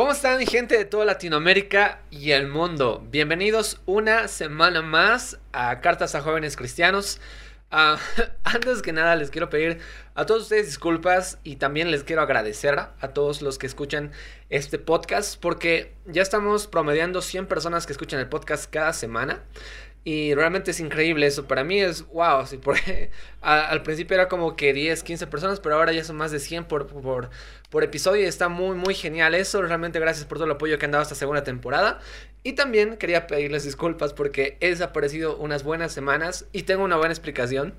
¿Cómo están mi gente de toda Latinoamérica y el mundo? Bienvenidos una semana más a Cartas a Jóvenes Cristianos. Ah, antes que nada les quiero pedir a todos ustedes disculpas y también les quiero agradecer a todos los que escuchan este podcast porque ya estamos promediando 100 personas que escuchan el podcast cada semana. Y realmente es increíble eso. Para mí es wow. Sí, porque al principio era como que 10, 15 personas, pero ahora ya son más de 100 por, por, por episodio. Y está muy, muy genial eso. Realmente gracias por todo el apoyo que han dado esta segunda temporada. Y también quería pedirles disculpas porque he desaparecido unas buenas semanas y tengo una buena explicación.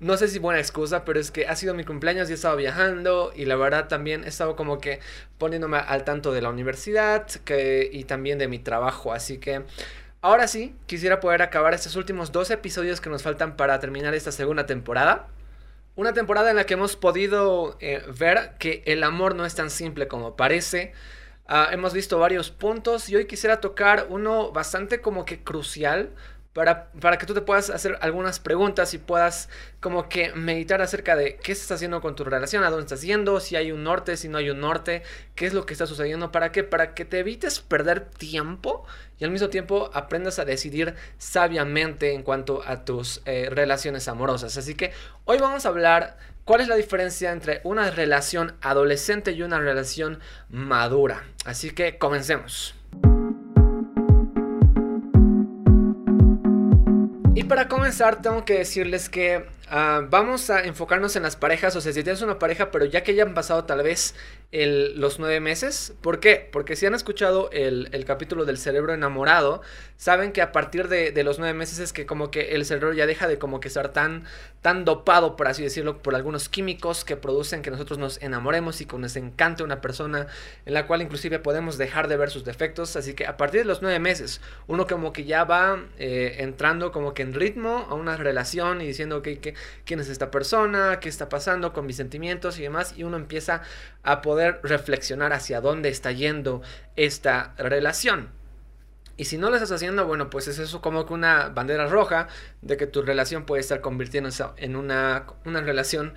No sé si buena excusa, pero es que ha sido mi cumpleaños y he estado viajando y la verdad también he estado como que poniéndome al tanto de la universidad que, y también de mi trabajo. Así que Ahora sí, quisiera poder acabar estos últimos dos episodios que nos faltan para terminar esta segunda temporada. Una temporada en la que hemos podido eh, ver que el amor no es tan simple como parece. Ah, hemos visto varios puntos y hoy quisiera tocar uno bastante como que crucial para, que tú te puedas hacer algunas preguntas y puedas como que meditar acerca de qué estás haciendo con tu relación, a dónde estás yendo, si hay un norte, si no hay un norte, qué es lo que está sucediendo, para qué, para que te evites perder tiempo y al mismo tiempo aprendas a decidir sabiamente en cuanto a tus eh, relaciones amorosas. Así que hoy vamos a hablar cuál es la diferencia entre una relación adolescente y una relación madura. Así que comencemos. Para comenzar, tengo que decirles que Ah, vamos a enfocarnos en las parejas, o sea, si tienes una pareja, pero ya que hayan pasado tal vez los nueve meses, ¿por qué? Porque si han escuchado el, capítulo del cerebro enamorado, saben que a partir de, los nueve meses es que como que el cerebro ya deja de como que estar tan, tan dopado, por así decirlo, por algunos químicos que producen que nosotros nos enamoremos y que nos encante una persona en la cual inclusive podemos dejar de ver sus defectos, así que a partir de los nueve meses, uno como que ya va eh, entrando como que en ritmo a una relación y diciendo que, que quién es esta persona, qué está pasando con mis sentimientos y demás, y uno empieza a poder reflexionar hacia dónde está yendo esta relación. Y si no lo estás haciendo, bueno, pues es eso como que una bandera roja de que tu relación puede estar convirtiéndose en una, una relación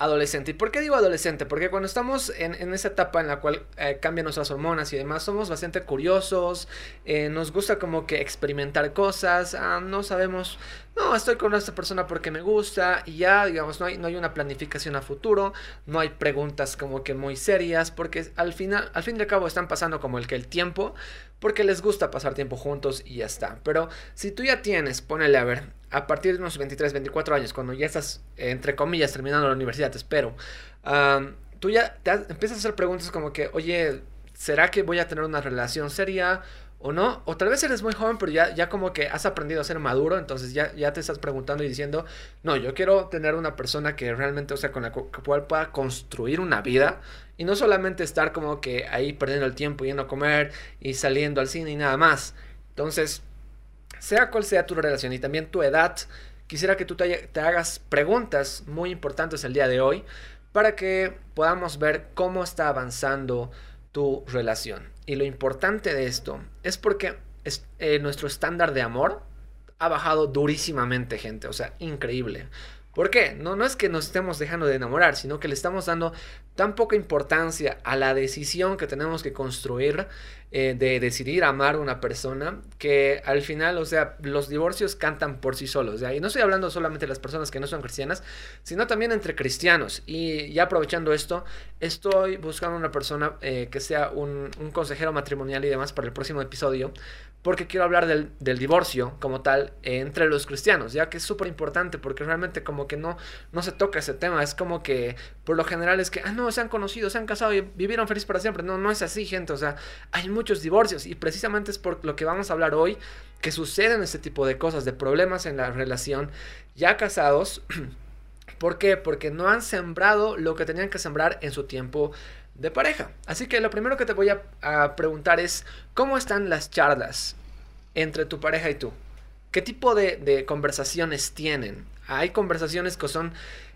adolescente. ¿Y por qué digo adolescente? Porque cuando estamos en, esa etapa en la cual eh, cambian nuestras hormonas y demás, somos bastante curiosos, eh, nos gusta como que experimentar cosas, ah, no sabemos, no, estoy con esta persona porque me gusta y ya, digamos, no hay, no hay una planificación a futuro, no hay preguntas como que muy serias, porque al final, al fin y al cabo están pasando como el que el tiempo, porque les gusta pasar tiempo juntos y ya está. Pero si tú ya tienes, ponele a ver, a partir de unos 23, 24 años, cuando ya estás, entre comillas, terminando la universidad, espero, tú ya te empiezas a hacer preguntas como que, oye, ¿será que voy a tener una relación seria? o no, o tal vez eres muy joven, pero ya, ya como que has aprendido a ser maduro, entonces ya, ya te estás preguntando y diciendo, no, yo quiero tener una persona que realmente, o sea, con la cual pueda construir una vida y no solamente estar como que ahí perdiendo el tiempo, yendo a comer y saliendo al cine y nada más. Entonces, sea cual sea tu relación y también tu edad, quisiera que tú te, hagas preguntas muy importantes el día de hoy para que podamos ver cómo está avanzando tu relación. Y lo importante de esto es porque eh, nuestro estándar de amor ha bajado durísimamente, gente. O sea, increíble. ¿Por qué? No, no es que nos estemos dejando de enamorar, sino que le estamos dando tan poca importancia a la decisión que tenemos que construir eh, de decidir amar a una persona que al final, o sea, los divorcios cantan por sí solos. Y no estoy hablando solamente de las personas que no son cristianas, sino también entre cristianos. Y ya aprovechando esto, estoy buscando una persona eh, que sea un, un consejero matrimonial y demás para el próximo episodio porque quiero hablar del, divorcio como tal entre los cristianos, ya que es súper importante porque realmente como que no, no se toca ese tema, es como que por lo general es que, ah, no, se han conocido, se han casado y vivieron feliz para siempre, no, no es así gente, o sea, hay muchos divorcios y precisamente es por lo que vamos a hablar hoy, que suceden este tipo de cosas, de problemas en la relación, ya casados, ¿por qué? Porque no han sembrado lo que tenían que sembrar en su tiempo de pareja. Así que lo primero que te voy a, preguntar es, ¿cómo están las charlas entre tu pareja y tú? ¿Qué tipo de, conversaciones tienen? Hay conversaciones que son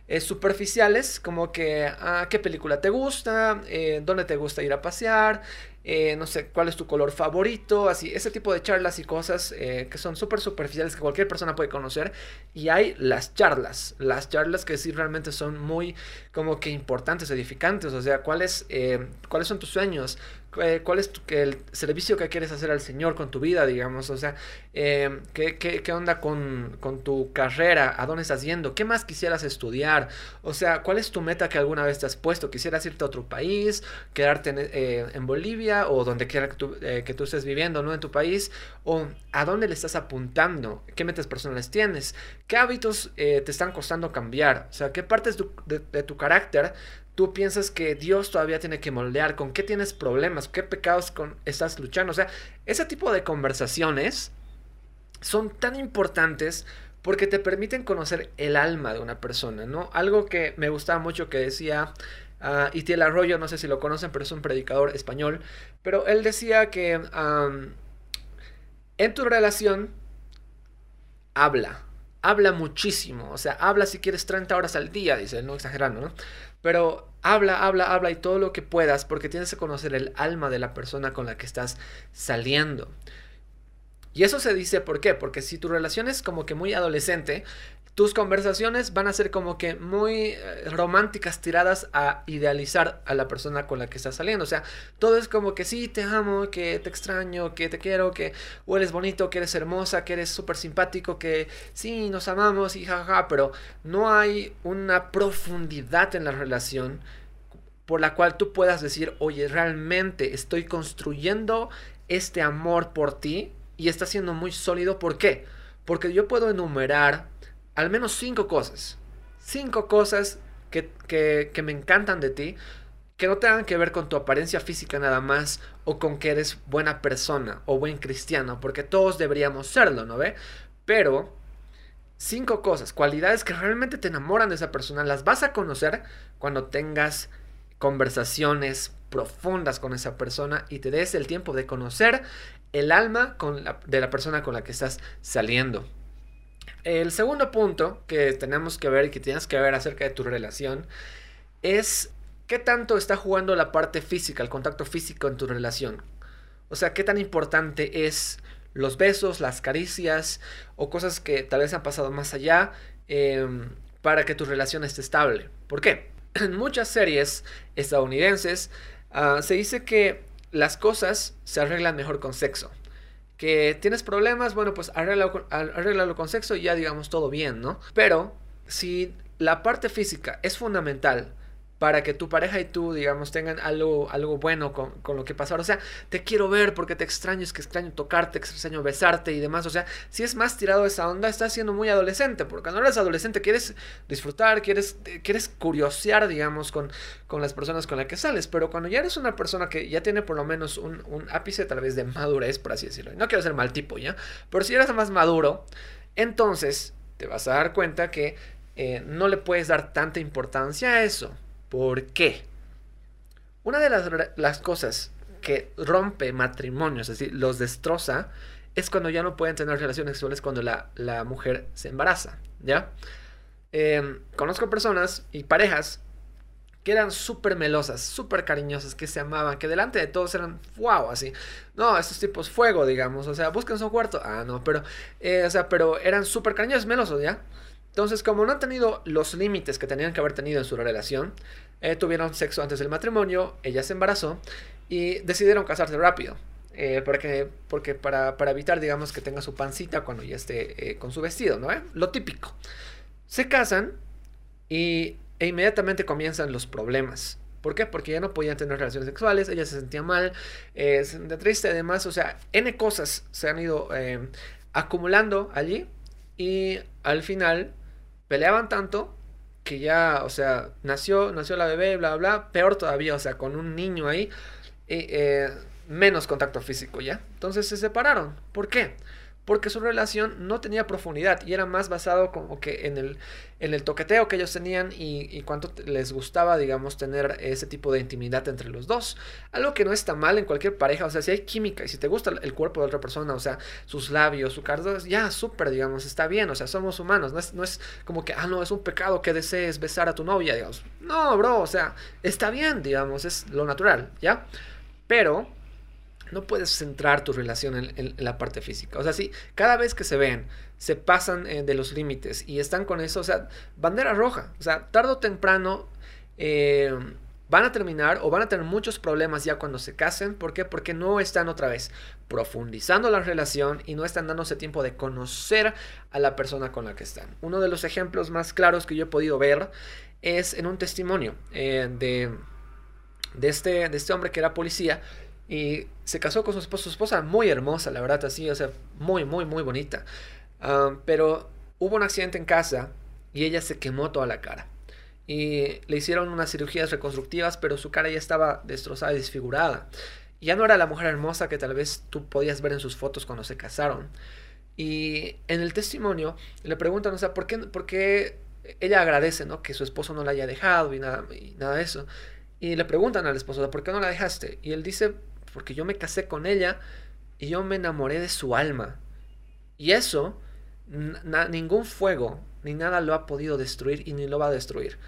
eh, superficiales, como que, ah, ¿qué película te gusta? Eh, ¿Dónde te gusta ir a pasear? Eh, no sé, cuál es tu color favorito, así, ese tipo de charlas y cosas que son súper superficiales que cualquier persona puede conocer. Y hay las charlas, las charlas que sí realmente son muy como que importantes, edificantes, o sea, cuáles, eh, cuáles son tus sueños, eh, cuál es el servicio que quieres hacer al Señor con tu vida, digamos, o sea, eh, ¿qué, qué, onda con, con, tu carrera, a dónde estás yendo, qué más quisieras estudiar, o sea, cuál es tu meta que alguna vez te has puesto, quisieras irte a otro país, quedarte en, eh, en Bolivia o donde quiera que tú, que tú, estés viviendo, ¿no? En tu país, o a dónde le estás apuntando, qué metas personales tienes, qué hábitos te están costando cambiar, o sea, qué partes de, de tu carácter tú piensas que Dios todavía tiene que moldear, con qué tienes problemas, qué pecados con, estás luchando. O sea, ese tipo de conversaciones son tan importantes porque te permiten conocer el alma de una persona, ¿no? Algo que me gustaba mucho que decía uh, Itiel Arroyo, no sé si lo conocen, pero es un predicador español, pero él decía que en tu relación habla, habla muchísimo, o sea, habla si quieres 30 horas al día, dice, no exagerando, ¿no? Pero habla, habla, habla y todo lo que puedas porque tienes que conocer el alma de la persona con la que estás saliendo. Y eso se dice, ¿por qué? Porque si tu relación es como que muy adolescente, tus conversaciones van a ser como que muy eh, románticas, tiradas a idealizar a la persona con la que estás saliendo. O sea, todo es como que sí, te amo, que te extraño, que te quiero, que eres bonito, que eres hermosa, que eres súper simpático, que sí, nos amamos y jajaja, pero no hay una profundidad en la relación por la cual tú puedas decir, oye, realmente estoy construyendo este amor por ti y está siendo muy sólido. ¿Por qué? Porque yo puedo enumerar al menos cinco cosas. Cinco cosas que, que, me encantan de ti, que no tengan que ver con tu apariencia física nada más o con que eres buena persona o buen cristiano, porque todos deberíamos serlo, ¿no ve? Pero cinco cosas, cualidades que realmente te enamoran de esa persona, las vas a conocer cuando tengas conversaciones profundas con esa persona y te des el tiempo de conocer el alma de la persona con la que estás saliendo. El segundo punto que tenemos que ver y que tienes que ver acerca de tu relación es qué tanto está jugando la parte física, el contacto físico en tu relación. O sea, qué tan importante es los besos, las caricias o cosas que tal vez han pasado más allá em, para que tu relación esté estable. ¿Por qué? En muchas series estadounidenses ah, se dice que las cosas se arreglan mejor con sexo que tienes problemas, bueno, pues arréglalo, con sexo y ya digamos todo bien, ¿no? Pero si la parte física es fundamental para que tu pareja y tú, digamos, tengan algo, algo bueno con, con, lo que pasó. O sea, te quiero ver porque te extraño, es que extraño tocarte, extraño besarte y demás. O sea, si es más tirado esa onda, estás siendo muy adolescente, porque cuando eres adolescente quieres disfrutar, quieres, quieres curiosear, digamos, con, con las personas con las que sales. Pero cuando ya eres una persona que ya tiene por lo menos un, un ápice tal vez de madurez, por así decirlo. No quiero ser mal tipo, ¿ya? Pero si eres más maduro, entonces te vas a dar cuenta que eh, no le puedes dar tanta importancia a eso. ¿Por qué? Una de las, cosas que rompe matrimonios, es decir, los destroza, es cuando ya no pueden tener relaciones sexuales cuando la, mujer se embaraza, ¿ya? Em, conozco personas y parejas que eran súper melosas, súper cariñosas, que se amaban, que delante de todos eran wow, así. No, estos tipos fuego, digamos, o sea, buscan su cuarto. Ah, no, pero, eh, o sea, pero eran súper cariñosos, melosos, ¿ya? Entonces, como no han tenido los límites que tenían que haber tenido en su relación, eh, tuvieron sexo antes del matrimonio, ella se embarazó y decidieron casarse rápido. Eh, porque, porque para, evitar, digamos, que tenga su pancita cuando ya esté eh, con su vestido, ¿no? Lo típico. Se casan y, e inmediatamente comienzan los problemas. ¿Por qué? Porque ya no podían tener relaciones sexuales, ella se sentía mal, se sentía triste, además, o sea, N cosas se han ido acumulando allí y al final peleaban tanto que ya, o sea, nació, nació la bebé, bla, bla, peor todavía, o sea, con un niño ahí, eh, menos contacto físico, ¿ya? Entonces se separaron. ¿Por qué? Porque su relación no tenía profundidad y era más basado como que en el, en el toqueteo que ellos tenían y, y, cuánto les gustaba, digamos, tener ese tipo de intimidad entre los dos. Algo que no está mal en cualquier pareja, o sea, si hay química y si te gusta el cuerpo de otra persona, o sea, sus labios, su cardo, ya, súper, digamos, está bien, o sea, somos humanos, no es, no es como que, ah, no, es un pecado que desees besar a tu novia, digamos. No, bro, o sea, está bien, digamos, es lo natural, ¿ya? Pero no puedes centrar tu relación en, la parte física. O sea, si cada vez que se ven, se pasan eh, de los límites y están con eso, o sea, bandera roja. O sea, tarde o temprano, eh, van a terminar o van a tener muchos problemas ya cuando se casen. ¿Por qué? Porque no están otra vez profundizando la relación y no están dándose tiempo de conocer a la persona con la que están. Uno de los ejemplos más claros que yo he podido ver es en un testimonio eh, de, de, este, de este hombre que era policía y se casó con su esposa, su esposa muy hermosa, la verdad, así, o sea, muy, muy, muy bonita. Ah, pero hubo un accidente en casa y ella se quemó toda la cara y le hicieron unas cirugías reconstructivas, pero su cara ya estaba destrozada y desfigurada. Ya no era la mujer hermosa que tal vez tú podías ver en sus fotos cuando se casaron. Y en el testimonio le preguntan, o sea, ¿por qué, por qué ella agradece, ¿no? Que su esposo no la haya dejado y nada, y nada de eso. Y le preguntan al esposo, ¿por qué no la dejaste? Y él dice, porque yo me casé con ella y yo me enamoré de su alma. Y eso, ningún fuego ni nada lo ha podido destruir y ni lo va a destruir.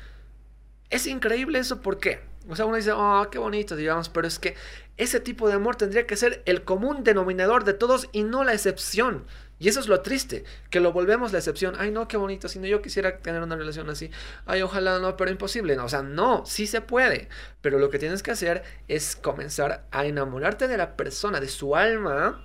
Es increíble eso, ¿por qué? O sea, uno dice, oh, qué bonito, digamos, pero es que ese tipo de amor tendría que ser el común denominador de todos y no la excepción. Y eso es lo triste, que lo volvemos la excepción. Ay, no, qué bonito, si no yo quisiera tener una relación así. Ay, ojalá no, pero imposible. No, o sea, no, sí se puede. Pero lo que tienes que hacer es comenzar a enamorarte de la persona, de su alma,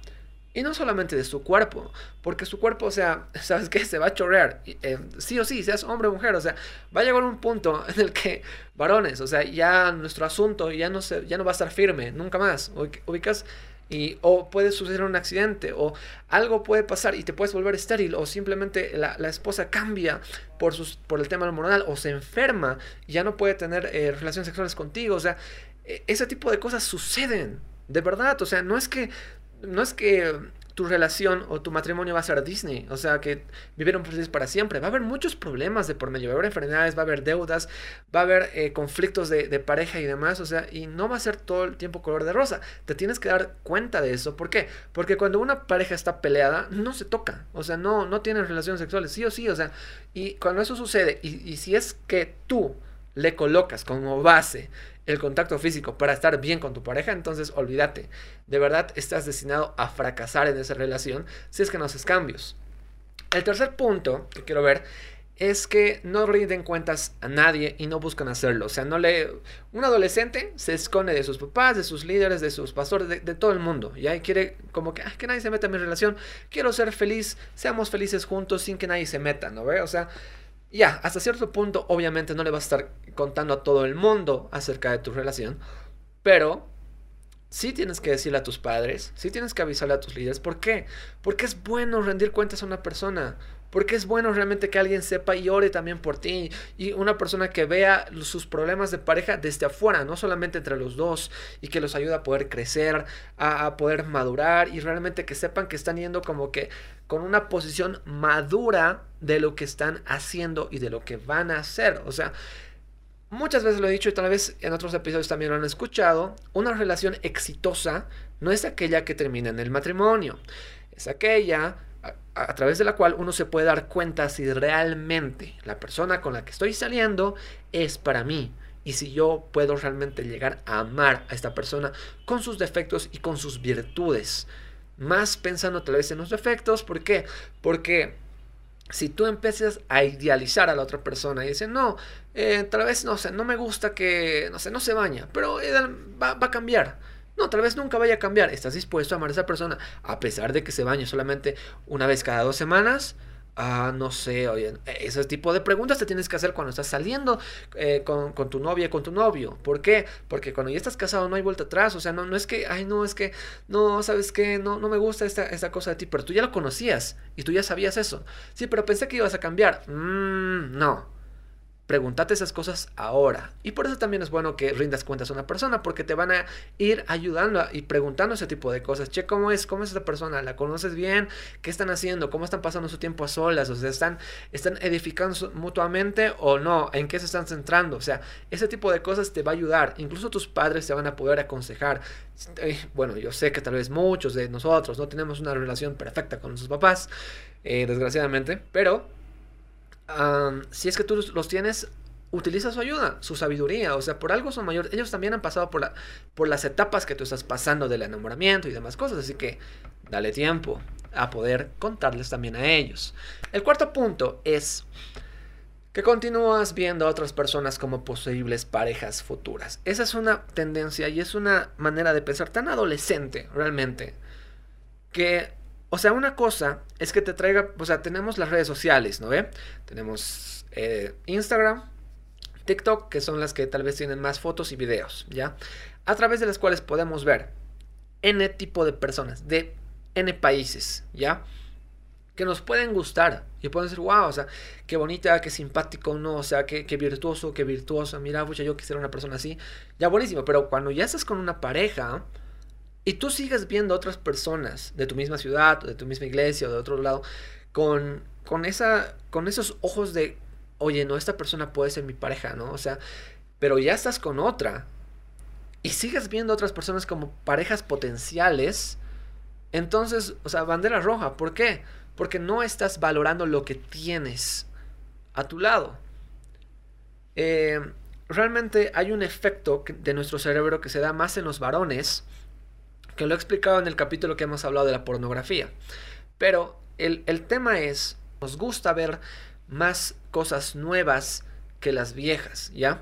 y no solamente de su cuerpo, porque su cuerpo, o sea, ¿sabes qué? Se va a chorrear, eh, sí o sí, seas hombre o mujer, o sea, va a llegar un punto en el que, varones, o sea, ya nuestro asunto ya no, se, ya no va a estar firme, nunca más, ubicas, y, o puede suceder un accidente, o algo puede pasar y te puedes volver estéril, o simplemente la, esposa cambia por, sus, por el tema hormonal, o se enferma y ya no puede tener eh, relaciones sexuales contigo, o sea, e, ese tipo de cosas suceden, de verdad, o sea, no es que no es que tu relación o tu matrimonio va a ser Disney, o sea, que vivieron felices para siempre. Va a haber muchos problemas de por medio, va a haber enfermedades, va a haber deudas, va a haber eh, conflictos de, pareja y demás, o sea, y no va a ser todo el tiempo color de rosa. Te tienes que dar cuenta de eso. ¿Por qué? Porque cuando una pareja está peleada, no se toca, o sea, no, no tienen relaciones sexuales, sí o sí, o sea, y cuando eso sucede, y, y si es que tú le colocas como base el contacto físico para estar bien con tu pareja, entonces olvídate. De verdad estás destinado a fracasar en esa relación si es que no haces cambios. El tercer punto que quiero ver es que no rinden cuentas a nadie y no buscan hacerlo. O sea, no le. Un adolescente se esconde de sus papás, de sus líderes, de sus pastores, de, todo el mundo. Y ahí quiere, como que, que nadie se meta en mi relación. Quiero ser feliz, seamos felices juntos sin que nadie se meta, ¿no ve? O sea, ya, hasta cierto punto, obviamente no le vas a estar contando a todo el mundo acerca de tu relación, pero sí tienes que decirle a tus padres, sí tienes que avisarle a tus líderes. ¿Por qué? Porque es bueno rendir cuentas a una persona. Porque es bueno realmente que alguien sepa y ore también por ti. Y una persona que vea sus problemas de pareja desde afuera, no solamente entre los dos. Y que los ayude a poder crecer, a, poder madurar. Y realmente que sepan que están yendo como que con una posición madura de lo que están haciendo y de lo que van a hacer. O sea, muchas veces lo he dicho y tal vez en otros episodios también lo han escuchado. Una relación exitosa no es aquella que termina en el matrimonio. Es aquella a, través de la cual uno se puede dar cuenta si realmente la persona con la que estoy saliendo es para mí. Y si yo puedo realmente llegar a amar a esta persona con sus defectos y con sus virtudes. Más pensando tal vez en los defectos. ¿Por qué? Porque si tú empiezas a idealizar a la otra persona y dices, no, eh, tal vez, no sé, no me gusta que, no sé, no se baña, pero eh, va, va, a cambiar. No, tal vez nunca vaya a cambiar. ¿Estás dispuesto a amar a esa persona a pesar de que se bañe solamente una vez cada dos semanas? Ah, no sé, oye, ese tipo de preguntas te tienes que hacer cuando estás saliendo eh, con, con, tu novia, con tu novio. ¿Por qué? Porque cuando ya estás casado no hay vuelta atrás. O sea, no, no es que, ay, no, es que, no, ¿sabes qué? No, no me gusta esta, esta cosa de ti, pero tú ya lo conocías y tú ya sabías eso. Sí, pero pensé que ibas a cambiar. Mmm, no. Pregúntate esas cosas ahora. Y por eso también es bueno que rindas cuentas a una persona, porque te van a ir ayudando y preguntando ese tipo de cosas. Che, ¿cómo es? ¿Cómo es esa persona? ¿La conoces bien? ¿Qué están haciendo? ¿Cómo están pasando su tiempo a solas? O sea, ¿están, están edificando mutuamente o no? ¿En qué se están centrando? O sea, ese tipo de cosas te va a ayudar. Incluso tus padres te van a poder aconsejar. Bueno, yo sé que tal vez muchos de nosotros no tenemos una relación perfecta con nuestros papás, eh, desgraciadamente, pero si es que tú los tienes, utiliza su ayuda, su sabiduría. O sea, por algo son mayores. Ellos también han pasado por, la, por las etapas que tú estás pasando del enamoramiento y demás cosas. Así que dale tiempo a poder contarles también a ellos. El cuarto punto es que continúas viendo a otras personas como posibles parejas futuras. Esa es una tendencia y es una manera de pensar tan adolescente realmente que, o sea, una cosa es que te traiga, o sea, tenemos las redes sociales, ¿no ve? Tenemos eh, Instagram, TikTok, que son las que tal vez tienen más fotos y videos, ¿ya? A través de las cuales podemos ver N tipo de personas, de N países, ¿ya? que nos pueden gustar y pueden decir, wow, o sea, qué bonita, qué simpático, no, o sea, qué, qué virtuoso, qué virtuosa, mira, pucha, yo quisiera una persona así, ya buenísimo, pero cuando ya estás con una pareja y tú sigues viendo otras personas de tu misma ciudad, o de tu misma iglesia, o de otro lado, con, con, esa, con esos ojos de, oye, no, esta persona puede ser mi pareja, ¿no? O sea, pero ya estás con otra y sigues viendo otras personas como parejas potenciales, entonces, o sea, bandera roja, ¿por qué? Porque no estás valorando lo que tienes a tu lado. Eh, realmente hay un efecto de nuestro cerebro que se da más en los varones, que lo he explicado en el capítulo que hemos hablado de la pornografía. Pero el, el tema es, nos gusta ver más cosas nuevas que las viejas, ¿ya?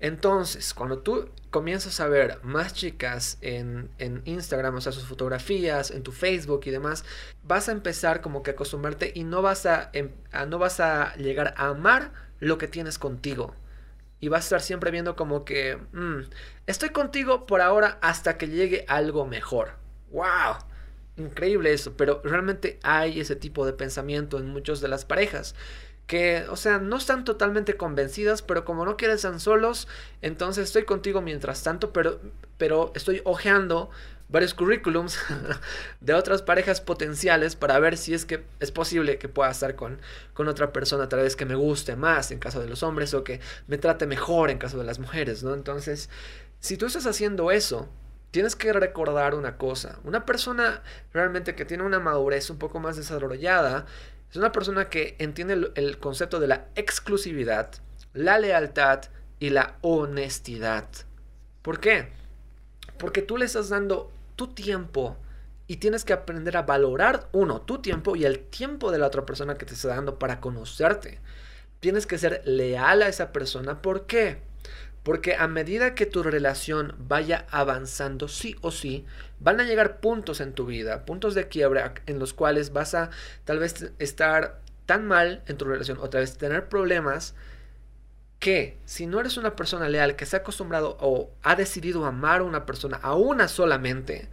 Entonces, cuando tú comienzas a ver más chicas en, Instagram, o sea, sus fotografías, en tu Facebook y demás, vas a empezar como que a acostumbrarte y no vas a, em, no vas a llegar a amar lo que tienes contigo. Y vas a estar siempre viendo como que, mm, estoy contigo por ahora hasta que llegue algo mejor. ¡Wow! Increíble eso, pero realmente hay ese tipo de pensamiento en muchas de las parejas que, o sea, no están totalmente convencidas, pero como no quieren estar solos, entonces estoy contigo mientras tanto, pero, pero estoy ojeando varios currículums de otras parejas potenciales para ver si es que es posible que pueda estar con, con otra persona, tal vez que me guste más en caso de los hombres o que me trate mejor en caso de las mujeres, ¿no? Entonces, si tú estás haciendo eso, tienes que recordar una cosa, una persona realmente que tiene una madurez un poco más desarrollada, es una persona que entiende el, concepto de la exclusividad, la lealtad y la honestidad. ¿Por qué? Porque tú le estás dando tu tiempo y tienes que aprender a valorar, uno, tu tiempo y el tiempo de la otra persona que te está dando para conocerte. Tienes que ser leal a esa persona. ¿Por qué? Porque a medida que tu relación vaya avanzando, sí o sí, van a llegar puntos en tu vida, puntos de quiebra en los cuales vas a tal vez estar tan mal en tu relación o tal vez tener problemas que si no eres una persona leal que se ha acostumbrado o ha decidido amar a una persona, a una solamente,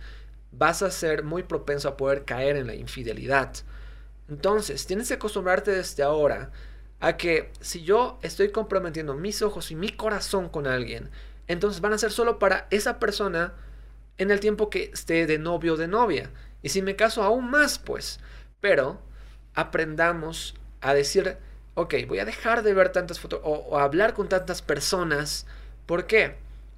vas a ser muy propenso a poder caer en la infidelidad. Entonces, tienes que acostumbrarte desde ahora a que si yo estoy comprometiendo mis ojos y mi corazón con alguien, entonces van a ser solo para esa persona en el tiempo que esté de novio o de novia. Y si me caso aún más, pues. Pero aprendamos a decir, ok, voy a dejar de ver tantas fotos o, hablar con tantas personas. ¿Por qué?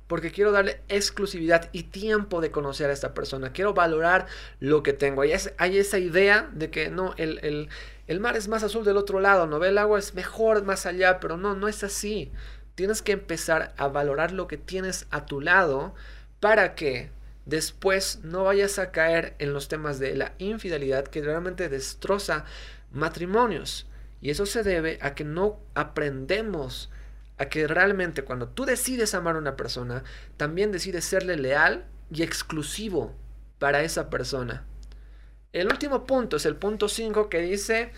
Porque quiero darle exclusividad y tiempo de conocer a esta persona. Quiero valorar lo que tengo. Hay, esa idea de que no, el, el, el mar es más azul del otro lado, ¿no ve? El agua es mejor más allá, pero no, no es así. Tienes que empezar a valorar lo que tienes a tu lado para que después no vayas a caer en los temas de la infidelidad que realmente destroza matrimonios. Y eso se debe a que no aprendemos a que realmente cuando tú decides amar a una persona, también decides serle leal y exclusivo para esa persona. El último punto es el punto 5 que dice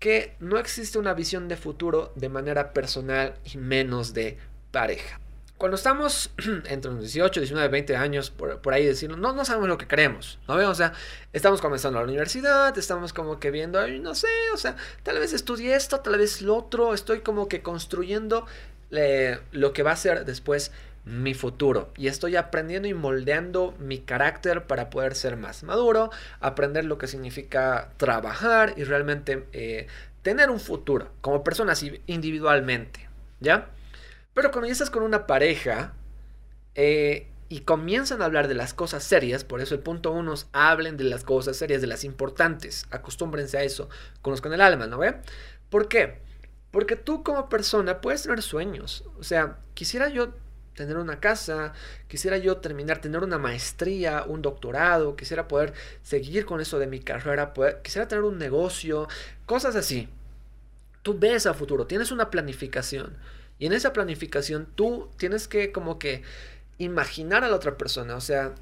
que no existe una visión de futuro de manera personal y menos de pareja. Cuando estamos entre los 18, 19, 20 años, por, ahí decirlo, no, no sabemos lo que queremos, ¿no? O sea, estamos comenzando la universidad, estamos como que viendo, no sé, o sea, tal vez estudié esto, tal vez lo otro, estoy como que construyendo lo que va a ser después mi futuro y estoy aprendiendo y moldeando mi carácter para poder ser más maduro, aprender lo que significa trabajar y realmente eh, tener un futuro como persona individualmente, ¿ya? Pero cuando estás con una pareja eh, y comienzan a hablar de las cosas serias, por eso el punto uno es hablen de las cosas serias, de las importantes, acostúmbrense a eso, conozcan el alma, ¿no ve? ¿Por qué? Porque tú como persona puedes tener sueños, o sea, quisiera yo tener una casa, quisiera yo terminar, tener una maestría, un doctorado, quisiera poder seguir con eso de mi carrera, quisiera tener un negocio, cosas así. tú ves a futuro, tienes una planificación. Y en esa planificación tú tienes que como que imaginar a la otra persona, o sea,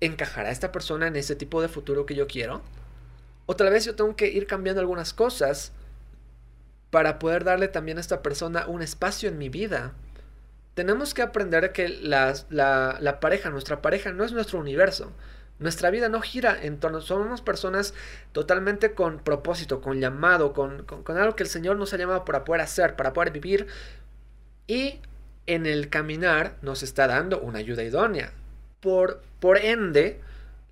¿encajará esta persona en ese tipo de futuro que yo quiero? O tal vez yo tengo que ir cambiando algunas cosas para poder darle también a esta persona un espacio en mi vida. Tenemos que aprender que la, la, pareja, nuestra pareja, no es nuestro universo. Nuestra vida no gira en torno, somos personas totalmente con propósito, con llamado, con, con, algo que el Señor nos ha llamado para poder hacer, para poder vivir. Y en el caminar nos está dando una ayuda idónea. Por, por ende,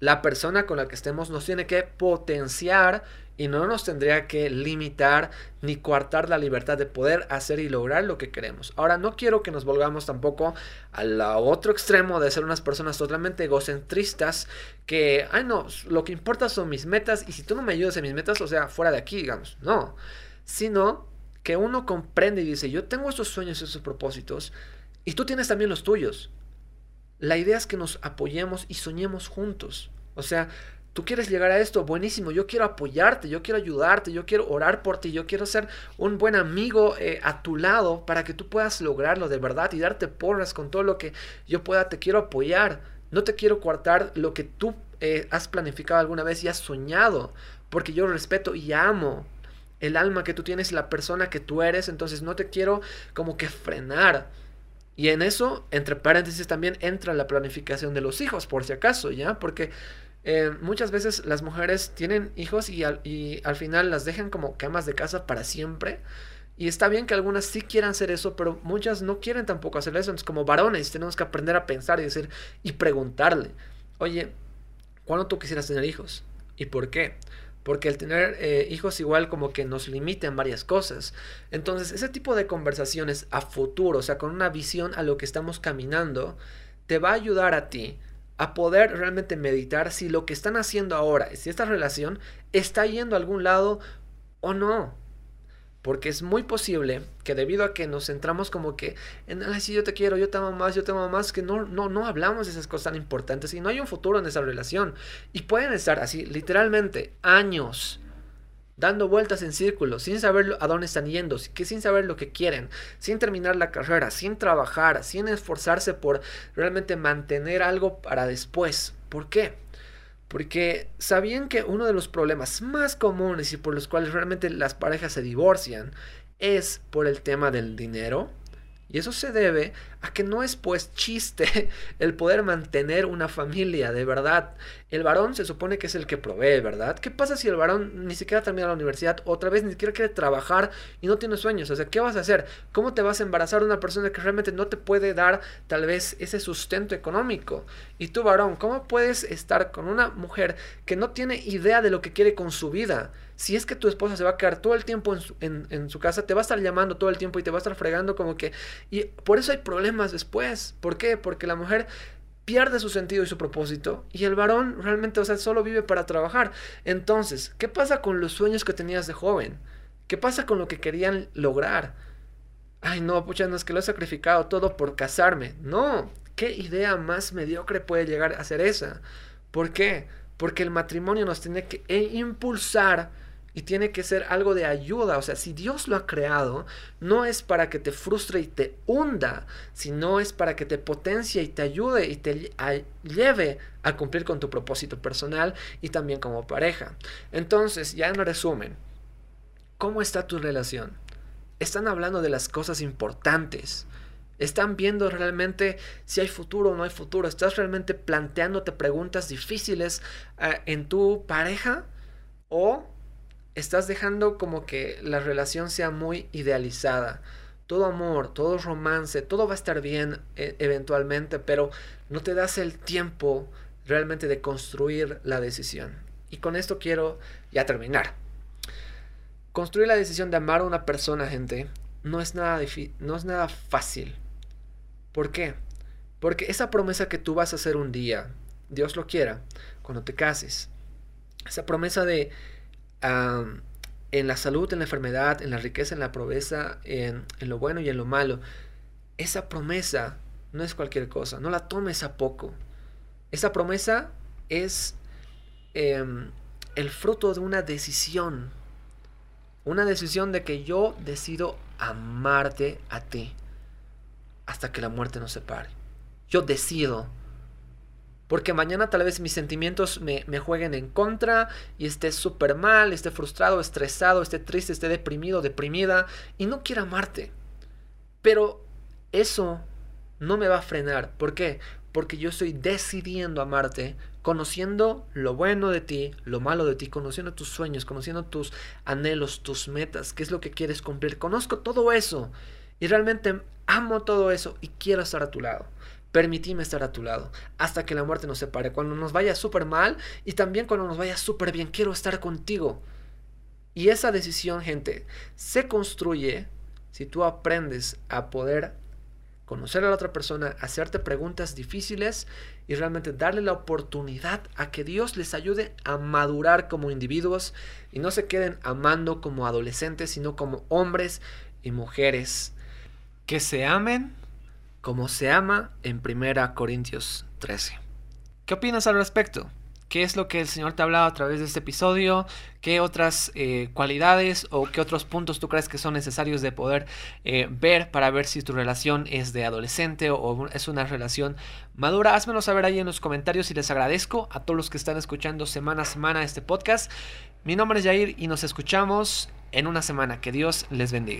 la persona con la que estemos nos tiene que potenciar y no nos tendría que limitar ni coartar la libertad de poder hacer y lograr lo que queremos. Ahora, no quiero que nos volvamos tampoco al otro extremo de ser unas personas totalmente egocentristas que, ay no, lo que importa son mis metas y si tú no me ayudas en mis metas, o sea, fuera de aquí, digamos, no, sino que uno comprende y dice, yo tengo estos sueños, estos propósitos y tú tienes también los tuyos. La idea es que nos apoyemos y soñemos juntos. O sea, tú quieres llegar a esto, buenísimo, yo quiero apoyarte, yo quiero ayudarte, yo quiero orar por ti, yo quiero ser un buen amigo eh, a tu lado para que tú puedas lograrlo de verdad y darte porras con todo lo que yo pueda, te quiero apoyar, no te quiero coartar lo que tú eh, has planificado alguna vez y has soñado, porque yo respeto y amo el alma que tú tienes, la persona que tú eres, entonces no te quiero como que frenar. Y en eso, entre paréntesis, también entra la planificación de los hijos, por si acaso, ¿ya? Porque eh, muchas veces las mujeres tienen hijos y al, final las dejan como camas de casa para siempre. Y está bien que algunas sí quieran hacer eso, pero muchas no quieren tampoco hacer eso. Entonces, como varones, tenemos que aprender a pensar y decir y preguntarle, oye, ¿cuándo tú quisieras tener hijos? ¿Y por qué? Porque el tener eh, hijos igual como que nos limita en varias cosas. Entonces, ese tipo de conversaciones a futuro, o sea, con una visión a lo que estamos caminando, te va a ayudar a ti a poder realmente meditar si lo que están haciendo ahora, si esta relación está yendo a algún lado o no. Porque es muy posible que debido a que nos centramos como que en, ay, yo te quiero, yo te amo más, yo te amo más, que no, no, no hablamos de esas cosas tan importantes y no hay un futuro en esa relación. Y pueden estar así, literalmente, años dando vueltas en círculos, sin saber a dónde están yendo, sin saber lo que quieren, sin terminar la carrera, sin trabajar, sin esforzarse por realmente mantener algo para después. ¿Por qué? Porque sabían que uno de los problemas más comunes y por los cuales realmente las parejas se divorcian es por el tema del dinero y eso se debe a que no es pues chiste el poder mantener una familia, de verdad. El varón se supone que es el que provee, ¿verdad? ¿Qué pasa si el varón ni siquiera termina la universidad, otra vez ni siquiera quiere trabajar y no tiene sueños? O sea, ¿qué vas a hacer? ¿Cómo te vas a embarazar de una persona que realmente no te puede dar tal vez ese sustento económico? Y tú, varón, ¿cómo puedes estar con una mujer que no tiene idea de lo que quiere con su vida? Si es que tu esposa se va a quedar todo el tiempo en su, en, su, casa, te va a estar llamando todo el tiempo y te va a estar fregando como que... Y por eso hay problemas después. ¿Por qué? Porque la mujer pierde su sentido y su propósito y el varón realmente, o sea, solo vive para trabajar. Entonces, ¿qué pasa con los sueños que tenías de joven? ¿Qué pasa con lo que querían lograr? Ay, no, pucha, no es que lo he sacrificado todo por casarme. No, ¿qué idea más mediocre puede llegar a ser esa? ¿Por qué? Porque el matrimonio nos tiene que impulsar y tiene que ser algo de ayuda. O sea, si Dios lo ha creado, no es para que te frustre y te hunda, sino es para que te potencie y te ayude y te lleve a cumplir con tu propósito personal y también como pareja. Entonces, ya en resumen, ¿cómo está tu relación? Están hablando de las cosas importantes. Están viendo realmente si hay futuro o no hay futuro. Estás realmente planteándote preguntas difíciles eh, en tu pareja o estás dejando como que la relación sea muy idealizada. Todo amor, todo romance, todo va a estar bien e, eventualmente, pero no te das el tiempo realmente de construir la decisión. Y con esto quiero ya terminar. Construir la decisión de amar a una persona, gente, no es nada, no es nada fácil. ¿Por qué? Porque esa promesa que tú vas a hacer un día, Dios lo quiera, cuando te cases, esa promesa de en la salud, en la enfermedad, en la riqueza, en la pobreza, en, lo bueno y en lo malo. Esa promesa no es cualquier cosa, no la tomes a poco. Esa promesa es em, el fruto de una decisión. Una decisión de que yo decido amarte a ti hasta que la muerte nos separe. Yo decido. Porque mañana tal vez mis sentimientos me, jueguen en contra y esté súper mal, esté frustrado, estresado, esté triste, esté deprimido, deprimida y no quiera amarte. Pero eso no me va a frenar. ¿Por qué? Porque yo estoy decidiendo amarte, conociendo lo bueno de ti, lo malo de ti, conociendo tus sueños, conociendo tus anhelos, tus metas, qué es lo que quieres cumplir. Conozco todo eso y realmente amo todo eso y quiero estar a tu lado. Permitime estar a tu lado hasta que la muerte nos separe. Cuando nos vaya súper mal y también cuando nos vaya súper bien, quiero estar contigo. Y esa decisión, gente, se construye si tú aprendes a poder conocer a la otra persona, hacerte preguntas difíciles y realmente darle la oportunidad a que Dios les ayude a madurar como individuos y no se queden amando como adolescentes, sino como hombres y mujeres que se amen como se ama en 1 Corintios 13. ¿Qué opinas al respecto? ¿Qué es lo que el Señor te ha hablado a través de este episodio? ¿Qué otras eh, cualidades o qué otros puntos tú crees que son necesarios de poder eh, ver para ver si tu relación es de adolescente o es una relación madura? Házmelo saber ahí en los comentarios y les agradezco a todos los que están escuchando semana a semana este podcast. Mi nombre es Jair y nos escuchamos en una semana. Que Dios les bendiga.